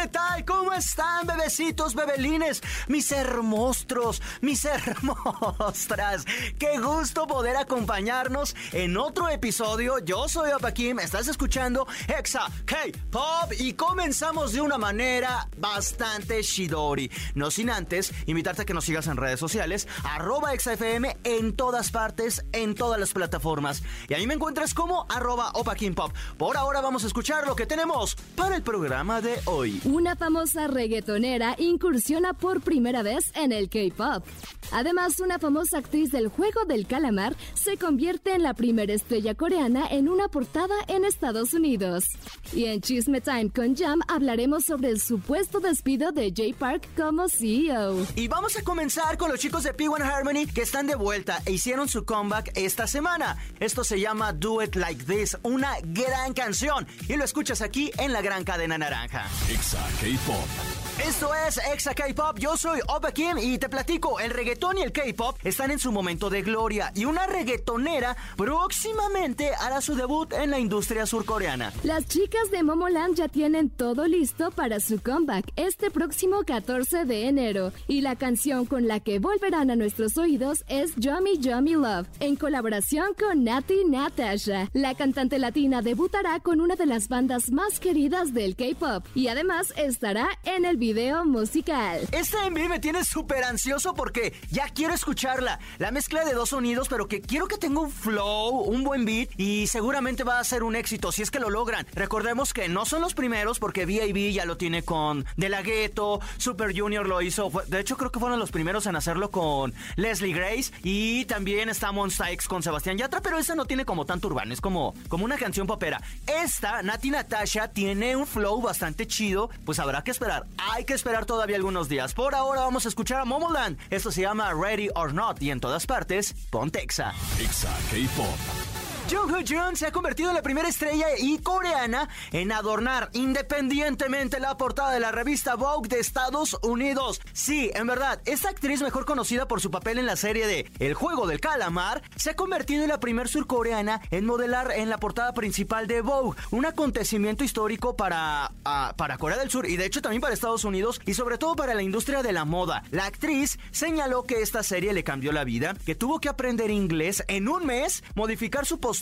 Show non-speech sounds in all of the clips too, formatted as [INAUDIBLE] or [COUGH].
¿Qué tal? ¿Cómo están, bebecitos, bebelines? Mis hermostros, mis hermostras. Qué gusto poder acompañarnos en otro episodio. Yo soy Opa Kim, estás escuchando Exa K-Pop y comenzamos de una manera bastante shidori. No sin antes invitarte a que nos sigas en redes sociales, arroba ExaFM en todas partes, en todas las plataformas. Y ahí me encuentras como arroba Opa Kim Pop. Por ahora vamos a escuchar lo que tenemos para el programa de hoy. Una famosa reggaetonera incursiona por primera vez en el K-pop. Además, una famosa actriz del juego del calamar se convierte en la primera estrella coreana en una portada en Estados Unidos. Y en Chisme Time con Jam hablaremos sobre el supuesto despido de Jay Park como CEO. Y vamos a comenzar con los chicos de P1 Harmony que están de vuelta e hicieron su comeback esta semana. Esto se llama Do It Like This, una gran canción. Y lo escuchas aquí en la gran cadena naranja. Exa K-Pop. Esto es Exa K-Pop, yo soy Opa Kim y te platico, el reggaetón y el K-Pop están en su momento de gloria y una reggaetonera próximamente hará su debut en la industria surcoreana. Las chicas de Momoland ya tienen todo listo para su comeback este próximo 14 de enero y la canción con la que volverán a nuestros oídos es Yummy Yummy Love en colaboración con Nati Natasha. La cantante latina debutará con una de las bandas más queridas del K-Pop y además estará en el video musical. Este MV me tiene súper ansioso porque ya quiero escucharla. La mezcla de dos sonidos, pero que quiero que tenga un flow, un buen beat y seguramente va a ser un éxito si es que lo logran. Recordemos que no son los primeros porque V.I.B. ya lo tiene con De La Ghetto, Super Junior lo hizo. De hecho, creo que fueron los primeros en hacerlo con Leslie Grace y también está X con Sebastián Yatra, pero esa no tiene como tanto urbano, es como, como una canción popera. Esta, Nati Natasha, tiene un flow bastante chido, pues habrá que esperar. Que esperar todavía algunos días. Por ahora vamos a escuchar a Momoland. Esto se llama Ready or Not y en todas partes, Pontexa. Exa K-Pop. Jung Ho Jun se ha convertido en la primera estrella y coreana en adornar independientemente la portada de la revista Vogue de Estados Unidos. Sí, en verdad, esta actriz mejor conocida por su papel en la serie de El juego del calamar se ha convertido en la primer surcoreana en modelar en la portada principal de Vogue, un acontecimiento histórico para, ah, para Corea del Sur y de hecho también para Estados Unidos y sobre todo para la industria de la moda. La actriz señaló que esta serie le cambió la vida, que tuvo que aprender inglés en un mes, modificar su postura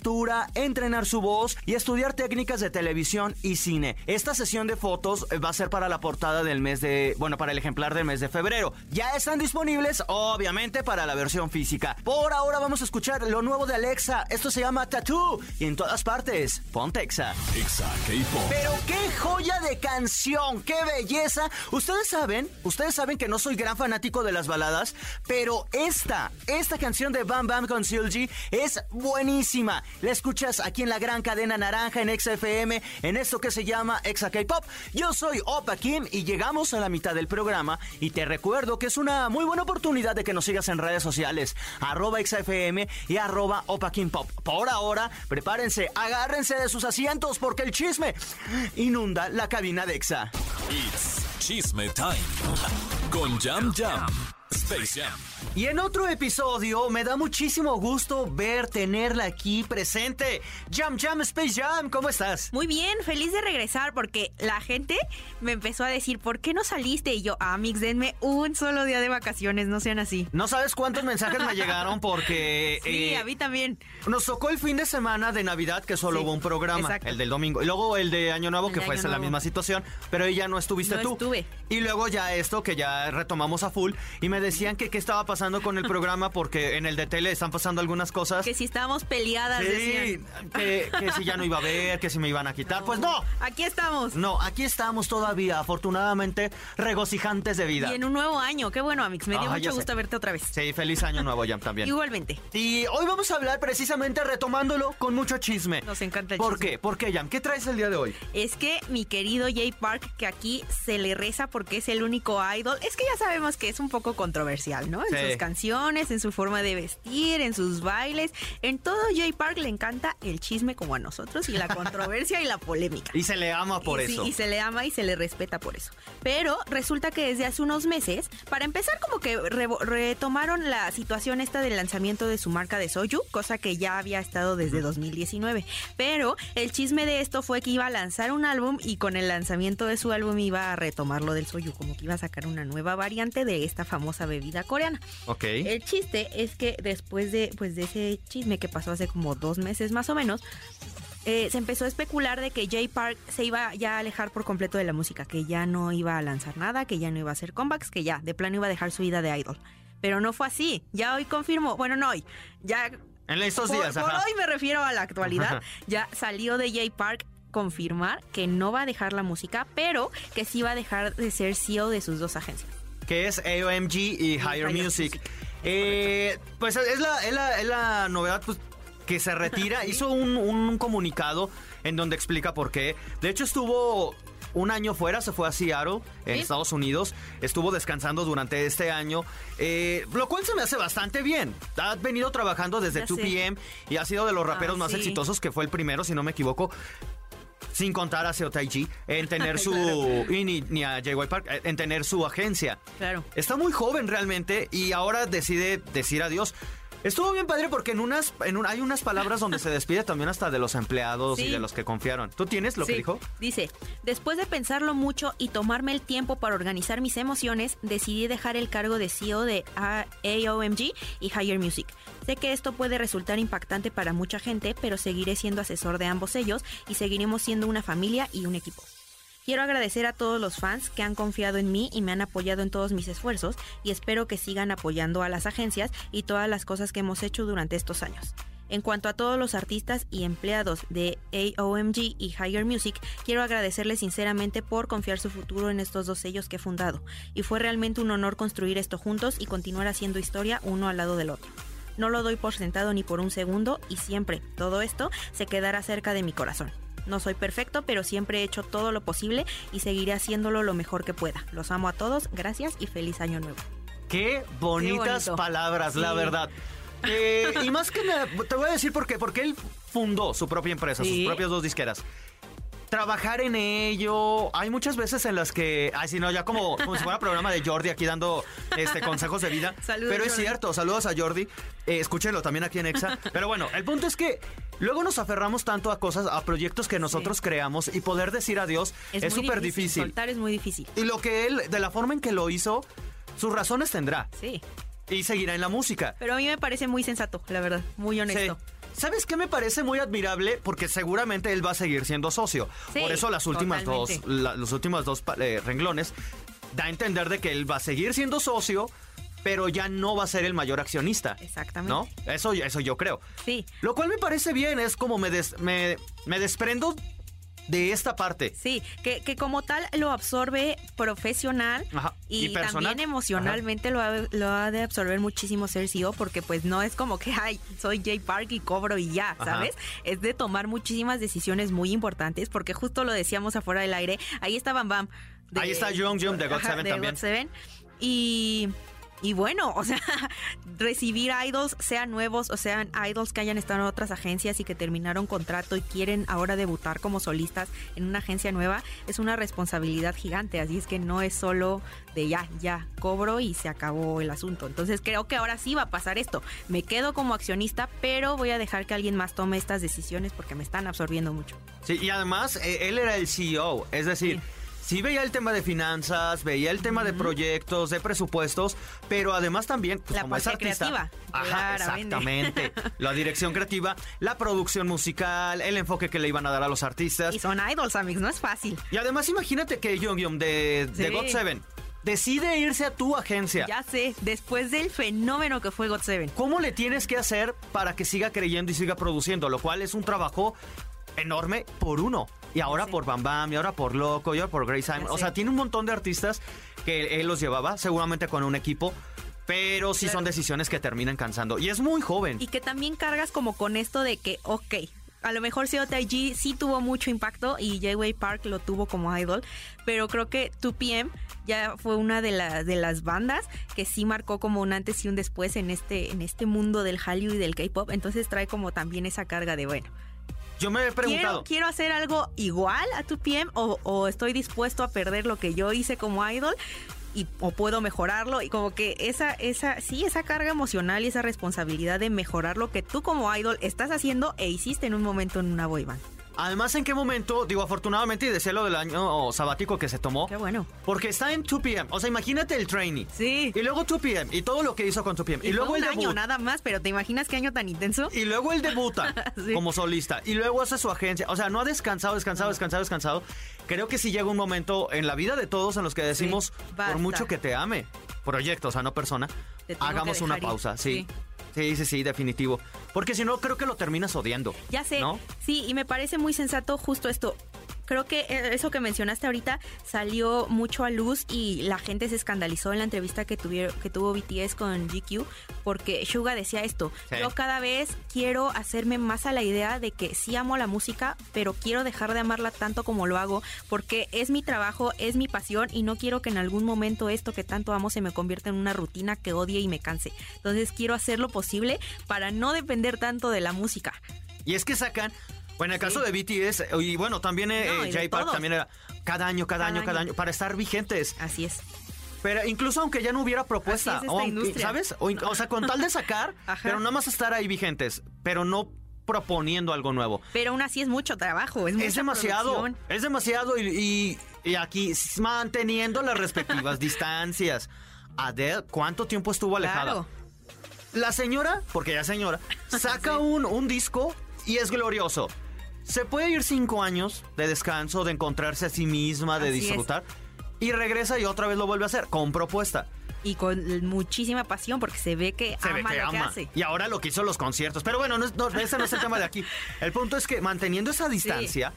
entrenar su voz y estudiar técnicas de televisión y cine. Esta sesión de fotos eh, va a ser para la portada del mes de, bueno, para el ejemplar del mes de febrero. Ya están disponibles, obviamente, para la versión física. Por ahora vamos a escuchar lo nuevo de Alexa. Esto se llama Tattoo y en todas partes, Pontexa. Exa. Pero qué joya de canción, qué belleza. Ustedes saben, ustedes saben que no soy gran fanático de las baladas, pero esta, esta canción de Bam Bam con Seulgi es buenísima. La escuchas aquí en la gran cadena naranja en XFM, en esto que se llama Exa K-Pop. Yo soy Opa Kim y llegamos a la mitad del programa y te recuerdo que es una muy buena oportunidad de que nos sigas en redes sociales, arroba XFM y arroba Opa Kim Pop. Por ahora, prepárense, agárrense de sus asientos porque el chisme inunda la cabina de Exa. It's Chisme Time. Con Jam Jam. Space Jam. Y en otro episodio me da muchísimo gusto ver, tenerla aquí presente. Jam Jam Space Jam, ¿cómo estás? Muy bien, feliz de regresar porque la gente me empezó a decir, ¿por qué no saliste? Y yo, Amix, denme un solo día de vacaciones, no sean así. No sabes cuántos mensajes me llegaron porque... [LAUGHS] Sí, eh, a mí también. Nos tocó el fin de semana de Navidad que solo Sí, hubo un programa, exacto. el del domingo. Y luego el de Año Nuevo El que fue Año la Nuevo. misma situación, pero ahí ya no estuviste No tú. estuve. Y luego ya esto que ya retomamos a full y me decían que qué estaba pasando con el programa porque en el de tele están pasando algunas cosas. Que si estábamos peleadas, Sí, decían. que, que si ya no iba a ver, que si me iban a quitar. Pues no, Aquí estamos. no, aquí estamos todavía, afortunadamente, regocijantes de vida. Y en un nuevo año, qué bueno, Amix. Me dio Ah, mucho sé. gusto verte otra vez. Sí, feliz año nuevo ya también. Igualmente. Y hoy vamos a hablar precisamente retomándolo con mucho chisme. Nos encanta el ¿Por chisme. qué? ¿Por qué, Jam? ¿Qué traes el día de hoy? Es que mi querido Jay Park, que aquí se le reza porque es el único idol, es que ya sabemos que es un poco controversial, ¿no? En Sí. sus canciones, en su forma de vestir, en sus bailes. En todo Jay Park le encanta el chisme como a nosotros y la [LAUGHS] controversia y la polémica. Y se le ama por y, sí, eso. y se le ama y se le respeta por eso. Pero resulta que desde hace unos meses, para empezar como que retomaron la situación esta del lanzamiento de su marca de Soju, cosa que ya había estado desde 2019. Pero el chisme de esto fue que iba a lanzar un álbum y con el lanzamiento de su álbum iba a retomar lo del Soju, como que iba a sacar una nueva variante de esta famosa bebida coreana. Ok. El chiste es que después de, pues, de ese chisme que pasó hace como dos meses más o menos, eh, se empezó a especular de que Jay Park se iba ya a alejar por completo de la música, que ya no iba a lanzar nada, que ya no iba a hacer comebacks, que ya de plano iba a dejar su vida de idol. Pero no fue así. Ya hoy confirmó, bueno, no hoy, ya En estos por, días, por ajá. hoy me refiero a la actualidad. [LAUGHS] Ya salió de Jay Park confirmar que no va a dejar la música, pero que sí va a dejar de ser CEO de sus dos agencias. Que es AOMG y Higher Higher Music. Music. Eh, pues es la, es la, es la novedad pues, que se retira. [LAUGHS] Hizo un, un comunicado en donde explica por qué. De hecho, estuvo un año fuera, se fue a Seattle, en Sí. Estados Unidos. Estuvo descansando durante este año, eh, lo cual se me hace bastante bien. Ha venido trabajando desde Ya 2 sé. p.m. y ha sido de los raperos Ah, más sí. exitosos, que fue el primero, si no me equivoco. Sin contar a Seo Taiji, en tener [LAUGHS] su. Claro. y ni, ni a J.Y. Park, eh, en tener su agencia. Claro. Está muy joven realmente y ahora decide decir adiós. Estuvo bien padre porque en unas, en un- hay unas palabras donde se [LAUGHS] despide también hasta de los empleados y de los que confiaron. ¿Tú tienes lo que dijo? Dice, después de pensarlo mucho y tomarme el tiempo para organizar mis emociones, decidí dejar el cargo de CEO de AOMG y Higher Music. Sé que esto puede resultar impactante para mucha gente, pero seguiré siendo asesor de ambos ellos y seguiremos siendo una familia y un equipo. Quiero agradecer a todos los fans que han confiado en mí y me han apoyado en todos mis esfuerzos y espero que sigan apoyando a las agencias y todas las cosas que hemos hecho durante estos años. En cuanto a todos los artistas y empleados de AOMG y Higher Music, quiero agradecerles sinceramente por confiar su futuro en estos dos sellos que he fundado, y fue realmente un honor construir esto juntos y continuar haciendo historia uno al lado del otro. No lo doy por sentado ni por un segundo y siempre, todo esto, se quedará cerca de mi corazón. No soy perfecto, pero siempre he hecho todo lo posible y seguiré haciéndolo lo mejor que pueda. Los amo a todos, gracias y feliz año nuevo. Qué bonitas palabras, la verdad. Eh, y más que nada, te voy a decir por qué. Porque él fundó su propia empresa, Sí. sus propias dos disqueras. Trabajar en ello. Hay muchas veces en las que. Ay, si no, ya como, como si fuera programa de Jordi aquí dando este, consejos de vida. Saludos, Pero es Jordi. cierto, saludos a Jordi. Eh, escúchenlo también aquí en Exa. Pero bueno, el punto es que luego nos aferramos tanto a cosas, a proyectos que nosotros creamos y poder decir adiós es súper difícil. Soltar es muy difícil. Y lo que él, de la forma en que lo hizo, sus razones tendrá. Sí. Y seguirá en la música. Pero a mí me parece muy sensato, la verdad. Muy honesto. Sí. ¿Sabes qué me parece muy admirable? Porque seguramente él va a seguir siendo socio. Sí, Por eso las últimas dos, la- los últimos dos eh, renglones da a entender de que él va a seguir siendo socio, pero ya no va a ser el mayor accionista. Exactamente. ¿No? Eso, eso yo creo. Sí. Lo cual me parece bien, es como me, des- me, me desprendo de esta parte. Sí, que, que como tal lo absorbe profesional Ajá, y, también emocionalmente lo ha, lo ha de absorber muchísimo ser CEO porque pues no es como que, ay, soy Jay Park y cobro y ya, Ajá. ¿sabes? Es de tomar muchísimas decisiones muy importantes porque justo lo decíamos afuera del aire, ahí está Bam Bam. de- Ahí está Jung Jung de God Seven también. God Seven. Y... Y bueno, o sea, [LAUGHS] recibir idols, sean nuevos o sean idols que hayan estado en otras agencias y que terminaron contrato y quieren ahora debutar como solistas en una agencia nueva, es una responsabilidad gigante. Así es que no es solo de ya, ya, cobro y se acabó el asunto. Entonces creo que ahora sí va a pasar esto. Me quedo como accionista, pero voy a dejar que alguien más tome estas decisiones porque me están absorbiendo mucho. Sí, y además eh, él era el CEO, es decir, Sí. Sí. veía el tema de finanzas, veía el tema de proyectos, de presupuestos, pero además también, pues, La como es artista, creativa, ajá, exactamente, [LAUGHS] la dirección creativa, la producción musical, el enfoque que le iban a dar a los artistas. Y son idols, amigos, no es fácil. Y además imagínate que Young Young de, de. God Seven decide irse a tu agencia. Ya sé, después del fenómeno que fue God Seven. ¿Cómo le tienes que hacer para que siga creyendo y siga produciendo? Lo cual es un trabajo enorme por uno. Y ahora por Bam Bam, y ahora por Loco, y ahora por Grace Simon. O sea, tiene un montón de artistas que él los llevaba, seguramente con un equipo. Pero sí Claro. son decisiones que terminan cansando. Y es muy joven. Y que también cargas como con esto de que, ok, a lo mejor COTIG sí tuvo mucho impacto y J-Way Park lo tuvo como idol, pero creo que 2PM ya fue una de, las de las bandas que sí marcó como un antes y un después en este, en este mundo del Hallyu y del K-pop, entonces trae como también esa carga de bueno. Yo me he preguntado. Quiero, quiero hacer algo igual a 2PM o, o estoy dispuesto a perder lo que yo hice como idol y o puedo mejorarlo y como que esa esa sí esa carga emocional y esa responsabilidad de mejorar lo que tú como idol estás haciendo e hiciste en un momento en una boy band. Además, ¿en qué momento? Digo, afortunadamente, y decía lo del año sabático que se tomó. Qué bueno. Porque está en 2PM. O sea, imagínate el trainee. Sí. Y luego 2PM. Y todo lo que hizo con 2PM. Y, Y, luego el un año nada más, pero ¿te imaginas qué año tan intenso? Y luego él debuta [LAUGHS] Sí. como solista. Y luego hace su agencia. O sea, no ha descansado, descansado, descansado, descansado. Creo que sí llega un momento en la vida de todos en los que decimos, por mucho que te ame, proyecto, o sea, no persona, hagamos una ir. pausa. Sí. Sí. Sí, sí, sí, definitivo. Porque si no, creo que lo terminas odiando. Ya sé, ¿No? sí, y me parece muy sensato justo esto. Creo que eh, eso que mencionaste ahorita salió mucho a luz y la gente se escandalizó en la entrevista que, tuvieron, que tuvo BTS con GQ porque Suga decía esto. Sí. Yo cada vez quiero hacerme más a la idea de que sí amo la música, pero quiero dejar de amarla tanto como lo hago porque es mi trabajo, es mi pasión y no quiero que en algún momento esto que tanto amo se me convierta en una rutina que odie y me canse. Entonces quiero hacer lo posible para no depender tanto de la música. Y es que sacan. Bueno, en el caso de BTS, y bueno, también eh, No, y de J Park todos. también era cada año, cada, Cada año, cada año. para estar vigentes. Así es. Pero incluso aunque ya no hubiera propuesta, es o. ¿sabes? O, sea, con tal de sacar, [LAUGHS] pero nada más estar ahí vigentes, pero no proponiendo algo nuevo. Pero aún así es mucho trabajo, es, Es demasiado, producción. es demasiado y, y- y aquí manteniendo las respectivas [LAUGHS] distancias. Adele, ¿cuánto tiempo estuvo alejada? Claro. La señora, porque ya señora, [LAUGHS] saca Sí. un, un disco y es glorioso. Se puede ir cinco años de descanso, de encontrarse a sí misma, de Así es. disfrutar. Y regresa y otra vez lo vuelve a hacer con propuesta. Y con muchísima pasión porque se ve que Se ama ve que lo que ama. hace. Y ahora lo que hizo los conciertos. Pero bueno, no, no, ese no es el tema de aquí. El punto es que manteniendo esa distancia,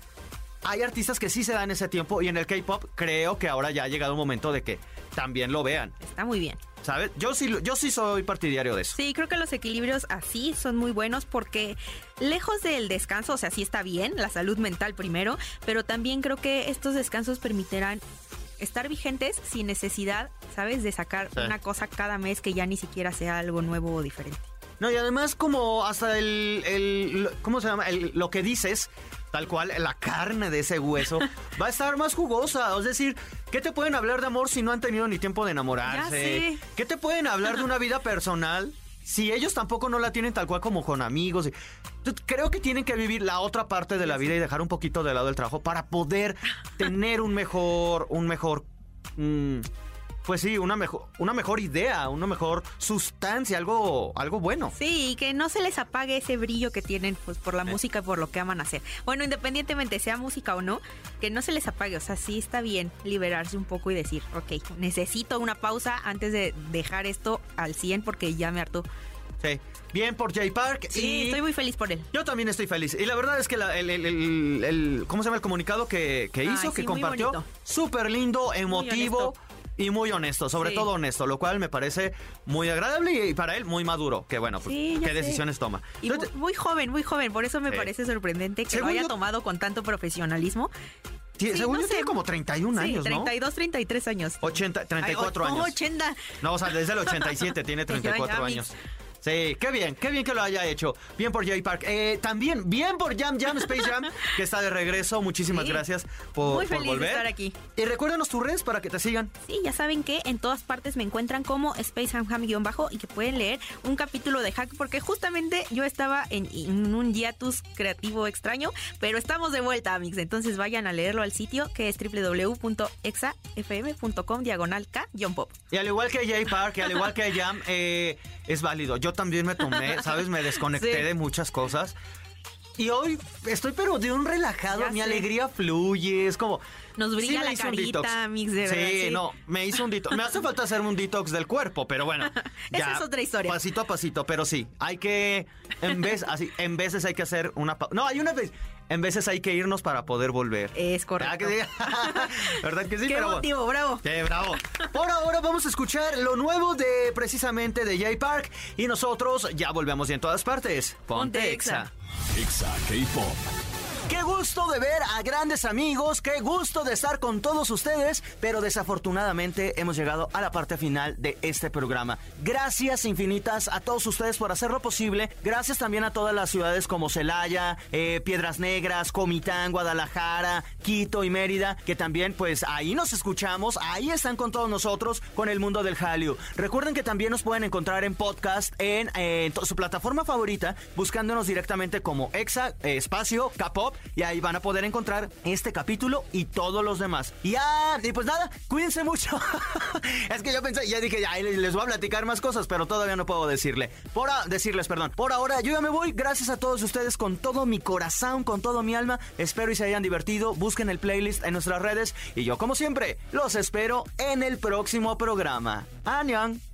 hay artistas que sí se dan ese tiempo. Y en el K-pop creo que ahora ya ha llegado un momento de que también lo vean. Está muy bien. ¿Sabes? Yo sí, lo- yo sí soy partidario de eso. Sí, creo que los equilibrios así son muy buenos porque lejos del descanso, o sea, sí está bien, la salud mental primero, pero también creo que estos descansos permitirán estar vigentes sin necesidad, ¿sabes?, de sacar Sí. una cosa cada mes que ya ni siquiera sea algo nuevo o diferente. No, y además como hasta el, el- ¿cómo se llama? El- lo que dices, tal cual, la carne de ese hueso [LAUGHS] va a estar más jugosa. Es decir, ¿qué te pueden hablar de amor si no han tenido ni tiempo de enamorarse? ¿Qué te pueden hablar de una [LAUGHS] vida personal si ellos tampoco no la tienen tal cual como con amigos? Creo que tienen que vivir la otra parte de la vida y dejar un poquito de lado el trabajo para poder [LAUGHS] tener un mejor, un mejor... mm, pues sí, una mejor, una mejor idea, una mejor sustancia, algo, algo bueno. Sí, y que no se les apague ese brillo que tienen pues por la música y por lo que aman hacer. Bueno, independientemente sea música o no, que no se les apague. O sea, sí está bien liberarse un poco y decir, ok, necesito una pausa antes de dejar esto al 100 porque ya me hartó. Sí. Bien por Jay Park. Sí, y estoy muy feliz por él. Yo también estoy feliz. Y la verdad es que la- el, el- el- el- ¿cómo se llama el comunicado que, que hizo, sí, que compartió? Súper lindo, emotivo. Y muy honesto, sobre Sí. todo honesto, lo cual me parece muy agradable y para él muy maduro. Que bueno, pues, Sí, qué sé. decisiones toma. Y muy, Entonces, muy joven, muy joven. Por eso me Sí. parece sorprendente que lo haya yo- tomado con tanto profesionalismo. sí, según no yo sé. tiene como 31 sí, años, ¿no? 32, 33 años. 80, 34 Ay, o- años. 80. No, o sea, desde el 87 tiene [LAUGHS] 34 Ya, ya, años. Sí, qué bien, qué bien que lo haya hecho. Bien por Jay Park. Eh, también, bien por Jam Jam Space Jam, [LAUGHS] que está de regreso. Muchísimas Sí. gracias por, Muy por feliz de volver. estar aquí. Y recuérdanos tus redes para que te sigan. Sí, ya saben que en todas partes me encuentran como Space Ham Ham guion bajo y que pueden leer un capítulo de Hack porque justamente yo estaba en, en un hiatus creativo extraño, pero estamos de vuelta, amigos. Entonces vayan a leerlo al sitio que es www.exafm.com diagonal K guion pop. Y al igual que Jay Park, y al igual que Jam, eh, es válido. Yo también me tomé, [LAUGHS] ¿sabes? Me desconecté Sí. de muchas cosas. Y hoy estoy pero de un relajado, Ya mi sé. alegría fluye, es como... Nos brilla la carita, mix, de verdad, Sí, sí. no, me hizo un detox. Me hace [LAUGHS] falta hacerme un detox del cuerpo, pero bueno. Esa es otra historia. Pasito a pasito, pero sí, hay que, en vez, así, en veces hay que hacer una... No, hay una vez, en veces hay que irnos para poder volver. Es ¿Verdad correcto. que sí? ¿Verdad que sí? [LAUGHS] [LAUGHS] Qué Pero bueno. motivo, bravo. ¡Qué bravo! Por ahora vamos a escuchar lo nuevo de precisamente de Jay Park y nosotros ya volvemos y en todas partes. Ponte, Ponte. Exa. Exa K-Pop. Qué gusto de ver a grandes amigos, qué gusto de estar con todos ustedes, pero desafortunadamente hemos llegado a la parte final de este programa. Gracias infinitas a todos ustedes por hacerlo posible. Gracias también a todas las ciudades como Celaya, eh, Piedras Negras, Comitán, Guadalajara, Quito y Mérida, que también pues ahí nos escuchamos, ahí están con todos nosotros con el mundo del Hallyu. Recuerden que también nos pueden encontrar en podcast en, eh, su plataforma favorita, buscándonos directamente como Exa eh, Espacio K-Pop y ahí van a poder encontrar este capítulo y todos los demás. Y ya, y pues nada, cuídense mucho. [LAUGHS] es que yo pensé, ya dije, ya les voy a platicar más cosas, pero todavía no puedo decirle. Por decirles, perdón. Por ahora, yo ya me voy. Gracias a todos ustedes con todo mi corazón, con todo mi alma. Espero y se hayan divertido. Busquen el playlist en nuestras redes. Y yo, como siempre, los espero en el próximo programa. Annyeong.